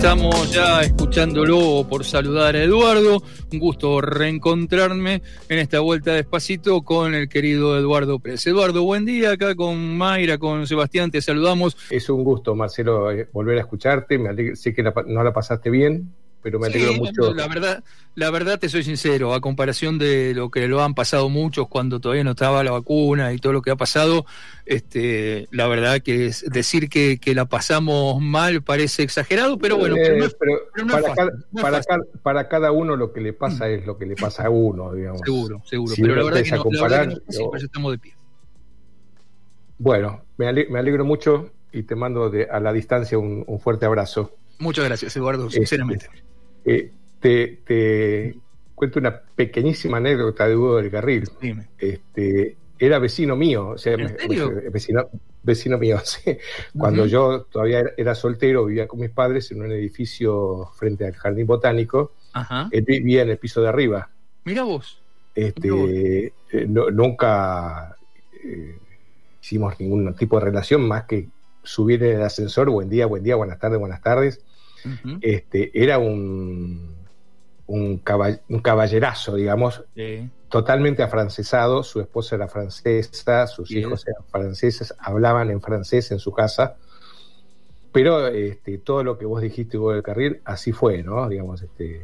estamos ya escuchándolo por saludar a Eduardo. Un gusto reencontrarme en esta vuelta despacito con el querido Eduardo Pérez. Eduardo, buen día acá con Mayra, con Sebastián, te saludamos. Es un gusto, Marcelo, eh, volver a escucharte. Me sé que no la pasaste bien pero me alegro mucho. La verdad, la verdad te soy sincero, a comparación de lo que lo han pasado muchos cuando todavía no estaba la vacuna y todo lo que ha pasado, este, la verdad que es decir que, que la pasamos mal parece exagerado, pero bueno, para, cada, uno lo que le pasa mm. es lo que le pasa a uno, digamos. Seguro, seguro, pero la verdad, que no, comparar, estamos de pie. Bueno, me alegro, mucho y te mando de, a la distancia un, fuerte abrazo. Muchas gracias, Eduardo, este, sinceramente. Eh, te, cuento una pequeñísima anécdota de Hugo del Carril. Este, era vecino mío, o sea, vecino, vecino mío. Cuando yo todavía era soltero, vivía con mis padres en un edificio frente al jardín botánico. Él vivía en el piso de arriba. Mira vos. Este, eh, nunca eh, hicimos ningún tipo de relación más que subir en el ascensor, buen día, buen día, buenas tardes, buenas tardes este, era un, un, caballerazo, digamos, totalmente afrancesado. Su esposa era francesa, sus hijos eran franceses, hablaban en francés en su casa. Pero este, todo lo que vos dijiste, Hugo del Carril, así fue, ¿no? Digamos, este,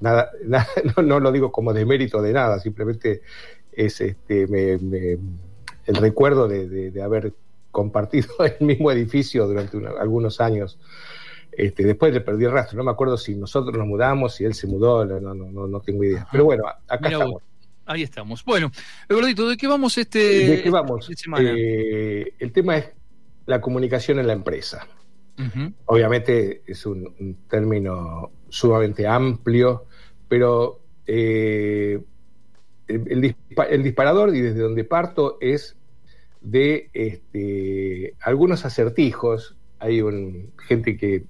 nada, no, lo digo como de mérito de nada, simplemente es este, el recuerdo de, haber compartido el mismo edificio durante algunos años este, después le perdí el rastro, no me acuerdo si nosotros nos mudamos, si él se mudó, no, no, no, tengo idea. Pero bueno, acá estamos. Ahí estamos. Bueno, Eduardito, ¿de qué vamos este ¿De qué vamos? Eh, el tema es la comunicación en la empresa. Obviamente es un, término sumamente amplio, pero eh, el, el, disparador y desde donde parto es de este, algunos acertijos. Hay un, gente que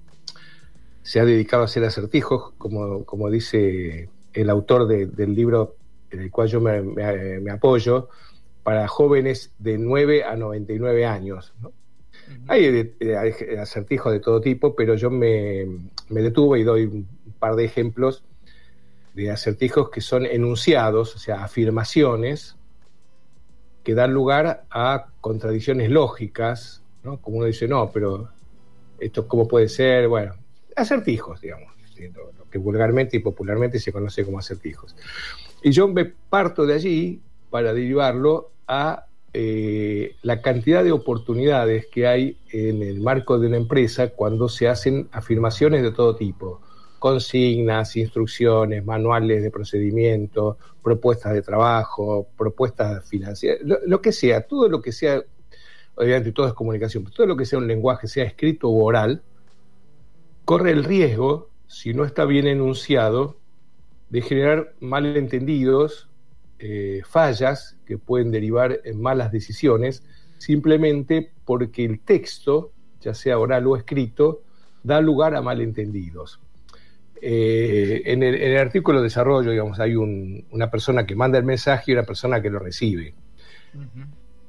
se ha dedicado a hacer acertijos, como, como dice el autor del libro en el cual yo me, apoyo, para jóvenes de 9 a 99 años. hay, acertijos de todo tipo, pero yo me, detuve y doy un par de ejemplos de acertijos que son enunciados, o sea, afirmaciones que dan lugar a contradicciones lógicas, ¿no? Como uno dice, no, pero esto cómo puede ser, bueno, acertijos, digamos, lo que vulgarmente y popularmente se conoce como acertijos. Y yo me parto de allí para derivarlo a eh, la cantidad de oportunidades que hay en el marco de una empresa cuando se hacen afirmaciones de todo tipo, consignas, instrucciones, manuales de procedimiento, propuestas de trabajo, propuestas financieras, lo, que sea, todo lo que sea, obviamente todo es comunicación, pero todo lo que sea un lenguaje, sea escrito o oral, corre el riesgo, si no está bien enunciado, de generar malentendidos, eh, fallas que pueden derivar en malas decisiones, simplemente porque el texto, ya sea oral o escrito, da lugar a malentendidos. Eh, en, el, artículo de desarrollo, digamos, hay una persona que manda el mensaje y una persona que lo recibe.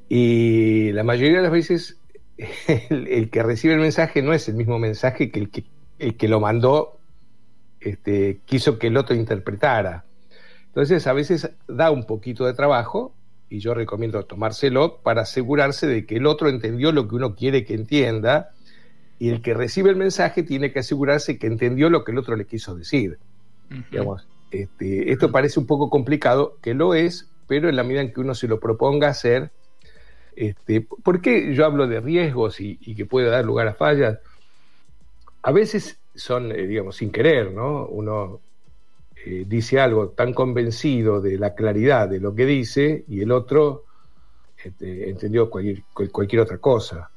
Y la mayoría de las veces el, que recibe el mensaje no es el mismo mensaje que el que el que lo mandó este, quiso que el otro interpretara. Entonces a veces da un poquito de trabajo y yo recomiendo tomárselo para asegurarse de que el otro entendió lo que uno quiere que entienda y el que recibe el mensaje tiene que asegurarse que entendió lo que el otro le quiso decir. Este, esto parece un poco complicado, que lo es, pero en la medida en que uno se lo proponga hacer, este, ¿por qué yo hablo de riesgos y, y que puede dar lugar a fallas? A veces son, eh, digamos, sin querer, ¿no? Uno eh, dice algo tan convencido de la claridad de lo que dice y el otro este, entendió cualquier, cualquier, otra cosa,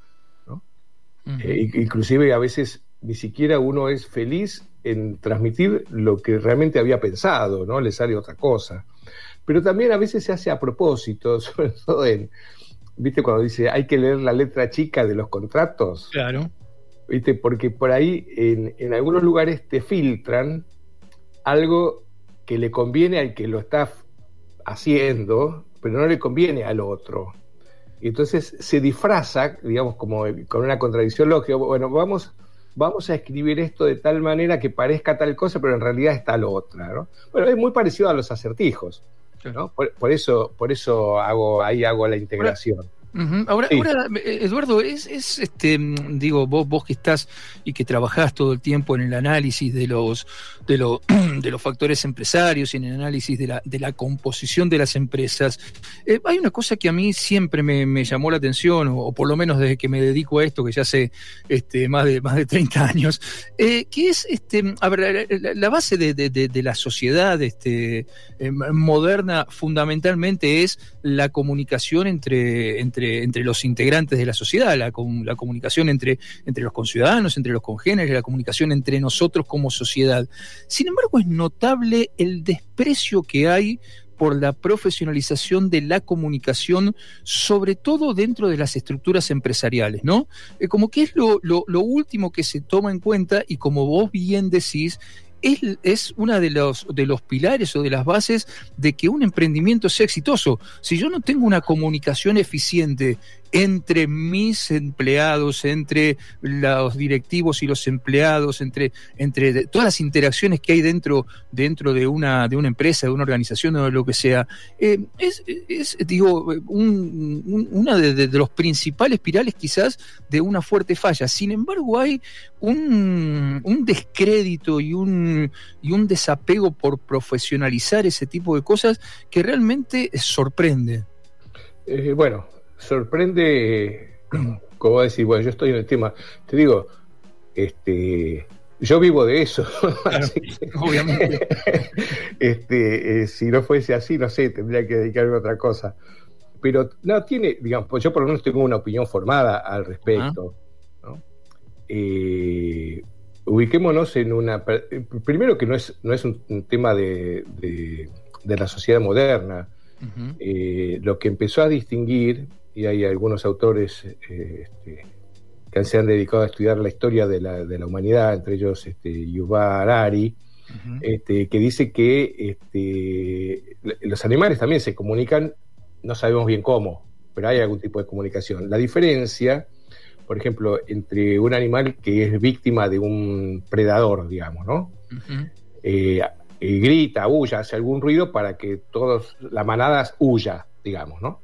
¿no? Eh, inclusive a veces ni siquiera uno es feliz en transmitir lo que realmente había pensado, ¿no? Le sale otra cosa. Pero también a veces se hace a propósito, sobre todo en, ¿viste? Cuando dice hay que leer la letra chica de los contratos. Claro. ¿Viste? Porque por ahí en, algunos lugares te filtran algo que le conviene al que lo está haciendo, pero no le conviene al otro. Y entonces se disfraza, digamos, como con una contradicción lógica. Bueno, vamos vamos a escribir esto de tal manera que parezca tal cosa, pero en realidad es tal otra, ¿no? Bueno, es muy parecido a los acertijos, ¿no? Por, eso, por eso hago, ahí hago la integración ahora, ahora, eh, Eduardo, es, es, este, mm, digo, vos, vos que estás y que trabajás todo el tiempo en el análisis de los, de, de los factores empresarios y en el análisis de la, de la composición de las empresas, eh, hay una cosa que a mí siempre me, llamó la atención, o, por lo menos desde que me dedico a esto, que ya hace este, más, de, más de 30 años, eh, que es, este, a ver, la, base de, de, la sociedad este, moderna fundamentalmente es la comunicación entre, entre entre, los integrantes de la sociedad, la, comunicación entre, entre los conciudadanos, entre los congéneres, la comunicación entre nosotros como sociedad. Sin embargo, es notable el desprecio que hay por la profesionalización de la comunicación, sobre todo dentro de las estructuras empresariales, ¿no? Eh, como que es lo, lo, último que se toma en cuenta y como vos bien decís, es, es uno de los, de los pilares o de las bases de que un emprendimiento sea exitoso. Si yo no tengo una comunicación eficiente entre mis empleados, entre los directivos y los empleados, entre, entre todas las interacciones que hay dentro, dentro de, una, de una empresa, de una organización o de lo que sea, eh, es, es, digo, un, una de, los principales pirales quizás de una fuerte falla. Sin embargo, hay un, un descrédito y un, y un desapego por profesionalizar ese tipo de cosas que realmente sorprende. Eh, bueno, sorprende, como decir, bueno, yo estoy en el tema, te digo, este, yo vivo de eso. obviamente. este, eh, si no fuese así, no sé, tendría que dedicarme a otra cosa. Pero no, tiene, digamos, pues yo por lo menos tengo una opinión formada al respecto. Eh, ubiquémonos en una. Primero que no es, no es un, tema de, de, la sociedad moderna. Eh, lo que empezó a distinguir y hay algunos autores eh, este, que se han dedicado a estudiar la historia de la, de la humanidad, entre ellos este, Yuval Harari, este, que dice que este, los animales también se comunican, no sabemos bien cómo, pero hay algún tipo de comunicación. La diferencia, por ejemplo, entre un animal que es víctima de un predador, digamos, ¿no? Eh, grita, huya, hace algún ruido para que todos, la manada huya, digamos, ¿no?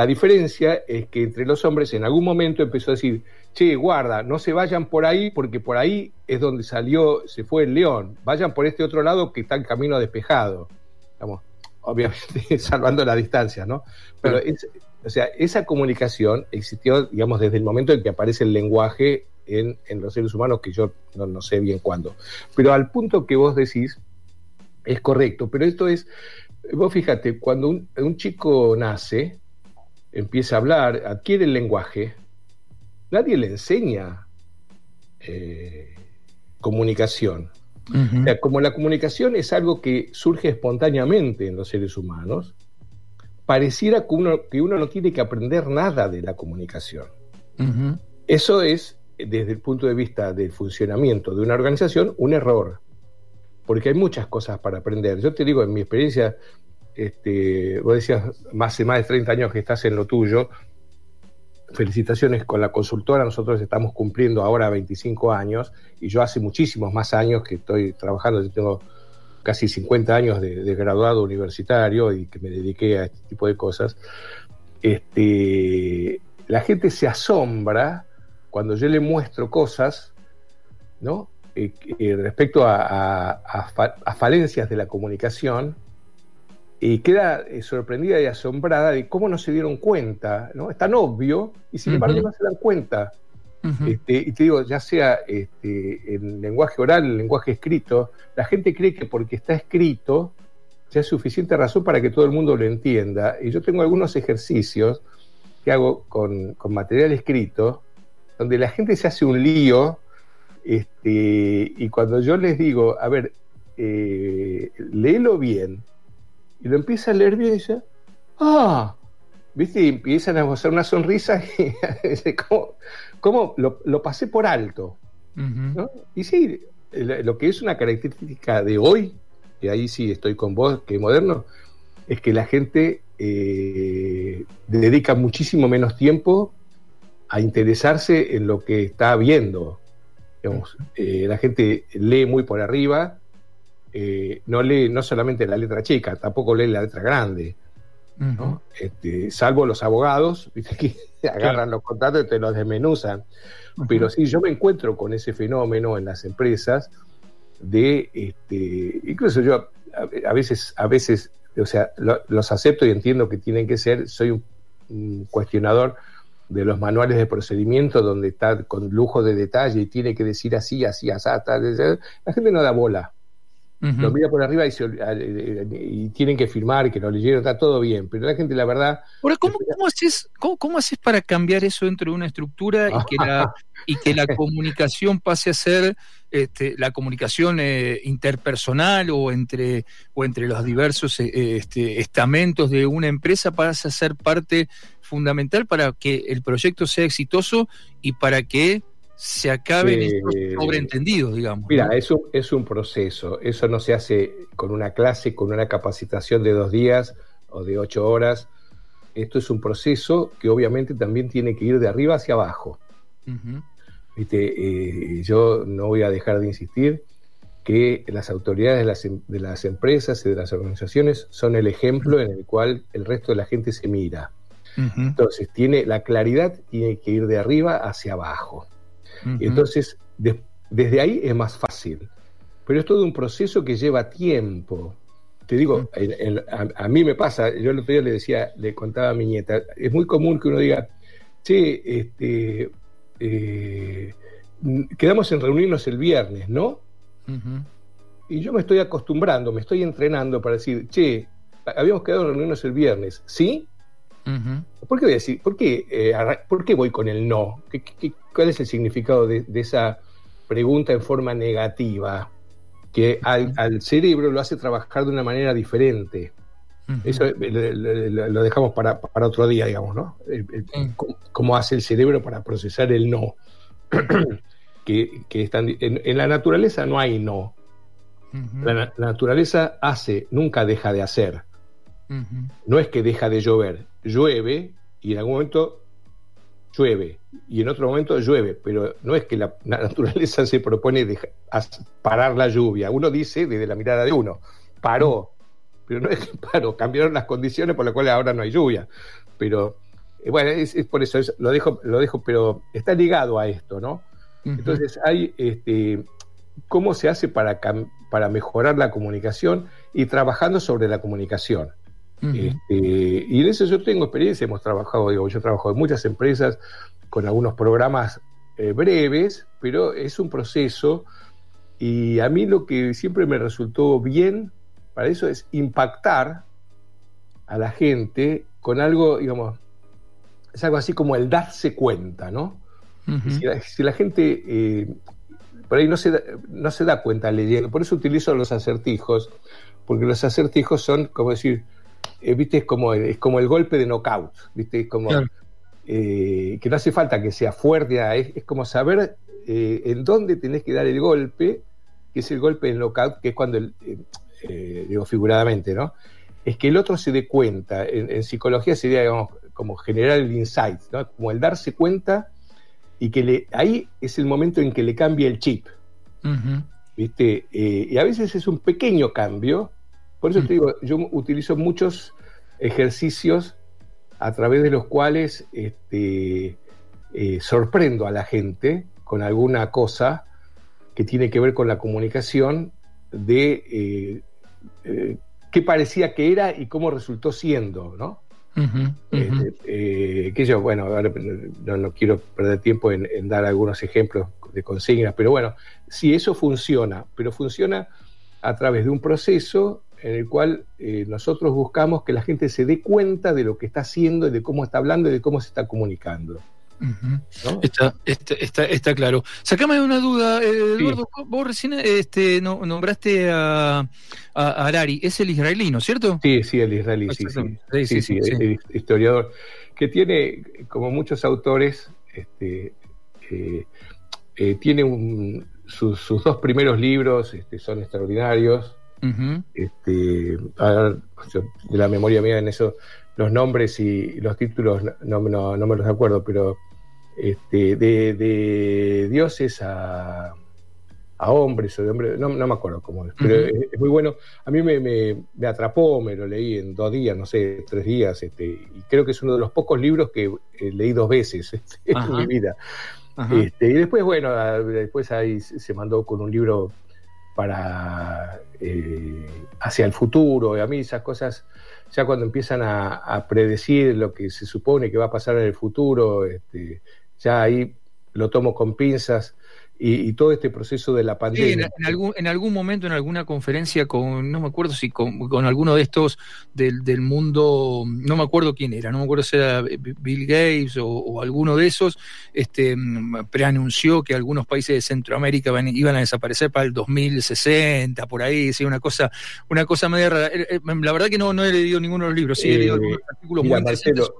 La diferencia es que entre los hombres en algún momento empezó a decir, che, guarda, no se vayan por ahí porque por ahí es donde salió, se fue el león, vayan por este otro lado que está el camino despejado. Estamos, obviamente, salvando la distancia, ¿no? Pero o sea, esa comunicación existió, digamos, desde el momento en que aparece el lenguaje en, los seres humanos, que yo no, sé bien cuándo. Pero al punto que vos decís, es correcto, pero esto es, vos fíjate, cuando un chico nace, empieza a hablar, adquiere el lenguaje, nadie le enseña eh, comunicación. como la comunicación es algo que surge espontáneamente en los seres humanos, pareciera que uno, que uno no tiene que aprender nada de la comunicación. Eso es, desde el punto de vista del funcionamiento de una organización, un error, porque hay muchas cosas para aprender. Yo te digo, en mi experiencia este, vos decías, más de más de 30 años que estás en lo tuyo. Felicitaciones con la consultora, nosotros estamos cumpliendo ahora 25 años y yo hace muchísimos más años que estoy trabajando, yo tengo casi 50 años de, graduado universitario y que me dediqué a este tipo de cosas. Este, la gente se asombra cuando yo le muestro cosas, ¿no? Eh, eh, respecto a, falencias de la comunicación y queda eh, sorprendida y asombrada de cómo no se dieron cuenta, ¿no? Es tan obvio y sin embargo no se dan cuenta. Este, y te digo, ya sea este, en lenguaje oral, en lenguaje escrito, la gente cree que porque está escrito ya es suficiente razón para que todo el mundo lo entienda. Y yo tengo algunos ejercicios que hago con, material escrito, donde la gente se hace un lío, este, y cuando yo les digo, a ver, eh, léelo bien, y lo empieza a leer bien y dice, ah, ¿viste? Y empiezan a hacer una sonrisa y dice, ¿cómo, cómo lo, pasé por alto? Y sí, lo que es una característica de hoy, y ahí sí estoy con vos, que es moderno, es que la gente eh, dedica muchísimo menos tiempo a interesarse en lo que está viendo. Eh, la gente lee muy por arriba, eh, no lee no solamente la letra chica, tampoco lee la letra grande. Este, salvo los abogados, que agarran los contratos y te los desmenuzan. Pero sí, yo me encuentro con ese fenómeno en las empresas de, este, incluso yo a, veces, a veces, o sea, los acepto y entiendo que tienen que ser, soy un cuestionador de los manuales de procedimiento donde está con lujo de detalle y tiene que decir así, así, así, la gente no da bola. Lo mira por arriba y, tienen que firmar que lo leyeron, está todo bien, pero la gente, la verdad. Ahora, ¿cómo, haces, cómo, haces para cambiar eso dentro de una estructura y que la, y que la comunicación pase a ser este, la comunicación eh, interpersonal o entre, o entre los diversos eh, este, estamentos de una empresa pase a ser parte fundamental para que el proyecto sea exitoso y para que se acaben estos sobreentendidos, digamos. Mira, eso es un proceso. Eso no se hace con una clase, con una capacitación de dos días o de ocho horas. Esto es un proceso que obviamente también tiene que ir de arriba hacia abajo. Eh, yo no voy a dejar de insistir que las autoridades de las, em, de las empresas y de las organizaciones son el ejemplo en el cual el resto de la gente se mira. Entonces, tiene, la claridad tiene que ir de arriba hacia abajo. Entonces, desde ahí es más fácil. Pero es todo un proceso que lleva tiempo. Te digo, a, mí me pasa, yo el otro día le decía, le contaba a mi nieta, es muy común que uno diga, che, este, eh, quedamos en reunirnos el viernes, ¿no? Y yo me estoy acostumbrando, me estoy entrenando para decir, che, habíamos quedado en reunirnos el viernes, ¿sí? ¿Por qué voy a decir? ¿Por qué, eh, ¿por qué voy con el no? cuál es el significado de, esa pregunta en forma negativa? Que al, cerebro lo hace trabajar de una manera diferente. Eso eh, lo dejamos para, otro día, digamos, ¿no? cómo, hace el cerebro para procesar el no. que, en, la naturaleza no hay no. la, naturaleza hace, nunca deja de hacer. No es que deja de llover, llueve y en algún momento llueve y en otro momento llueve, pero no es que la, naturaleza se propone parar la lluvia. Uno dice desde la mirada de uno, paró, pero no es que paró, cambiaron las condiciones por las cuales ahora no hay lluvia. Pero eh, bueno, es, por eso, lo, dejo, lo dejo, pero está ligado a esto, ¿no? Entonces hay, este, ¿cómo se hace para, para mejorar la comunicación y trabajando sobre la comunicación? Este, y en eso yo tengo experiencia, hemos trabajado, digo, yo he trabajado en muchas empresas con algunos programas eh, breves, pero es un proceso y a mí lo que siempre me resultó bien para eso es impactar a la gente con algo, digamos, es algo así como el darse cuenta, ¿no? si, la, gente eh, por ahí no se, da, no se da cuenta leyendo, por eso utilizo los acertijos, porque los acertijos son, como decir, eh, viste, es como, es como el golpe de knockout, viste, como eh, que no hace falta que sea fuerte, ah, es, como saber eh, en dónde tenés que dar el golpe, que es el golpe de knockout, que es cuando, digo figuradamente, ¿no? Es que el otro se dé cuenta, en, psicología sería, digamos, como generar el insight, ¿no? Como el darse cuenta y que le, ahí es el momento en que le cambia el chip. ¿Viste? y a veces es un pequeño cambio, por eso te digo, yo utilizo muchos ejercicios a través de los cuales este, eh, sorprendo a la gente con alguna cosa que tiene que ver con la comunicación de eh, eh, qué parecía que era y cómo resultó siendo, ¿no? Este, que yo, bueno, no, quiero perder tiempo en, en, dar algunos ejemplos de consignas, pero bueno, sí, eso funciona, pero funciona a través de un proceso en el cual eh, nosotros buscamos que la gente se dé cuenta de lo que está haciendo y de cómo está hablando y de cómo se está comunicando. está, está, está, claro. Sacame una duda, eh, Eduardo. Vos recién este, nombraste a, a, Arari, es el israelí, ¿no cierto? Sí, sí, el israelí, sí, sí, sí, el historiador, que tiene, como muchos autores, este, eh, tiene sus, sus, dos primeros libros este, son extraordinarios, este, de la memoria mía en eso, los nombres y los títulos no, no, me los acuerdo, pero este, de, dioses a, a, hombres o de hombres, no, me acuerdo cómo es, pero es, muy bueno. A mí me, me, atrapó, me lo leí en dos días, no sé, tres días, este, y creo que es uno de los pocos libros que eh, leí dos veces en mi vida. Este, y después, bueno, después ahí se mandó con un libro para eh, hacia el futuro, y a mí esas cosas ya cuando empiezan a, predecir lo que se supone que va a pasar en el futuro, este, ya ahí lo tomo con pinzas y, todo este proceso de la pandemia. Sí, en, algún, en algún momento, en alguna conferencia con, no me acuerdo si con, alguno de estos del, del, mundo, no me acuerdo quién era, no me acuerdo si era Bill Gates o, alguno de esos, este, preanunció que algunos países de Centroamérica iban a desaparecer para el 2060, por ahí, sí, una cosa, una cosa media rara. Eh, eh, la verdad que no, no he leído ninguno de los libros, sí he leído eh, algunos artículos muy interesantes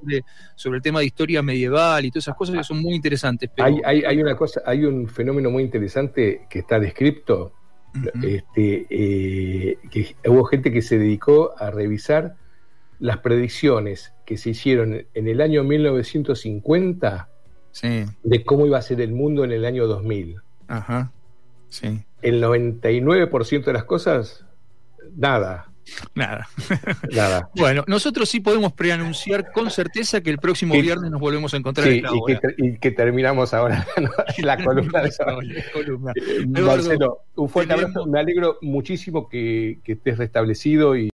sobre, el tema de historia medieval y todas esas cosas que son muy interesantes. Hay, hay, hay una cosa, hay un fenómeno muy interesante que está descrito, este, eh, que hubo gente que se dedicó a revisar las predicciones que se hicieron en el año 1950 de cómo iba a ser el mundo en el año 2000. Ajá. Sí. El 99% de las cosas, nada. Nada. Nada. Bueno, nosotros sí podemos preanunciar con certeza que el próximo viernes nos volvemos a encontrar en la y, que, y, que, terminamos ahora la columna de columna. Eh, Marcelo, un fuerte abrazo. Me alegro muchísimo que, que estés restablecido y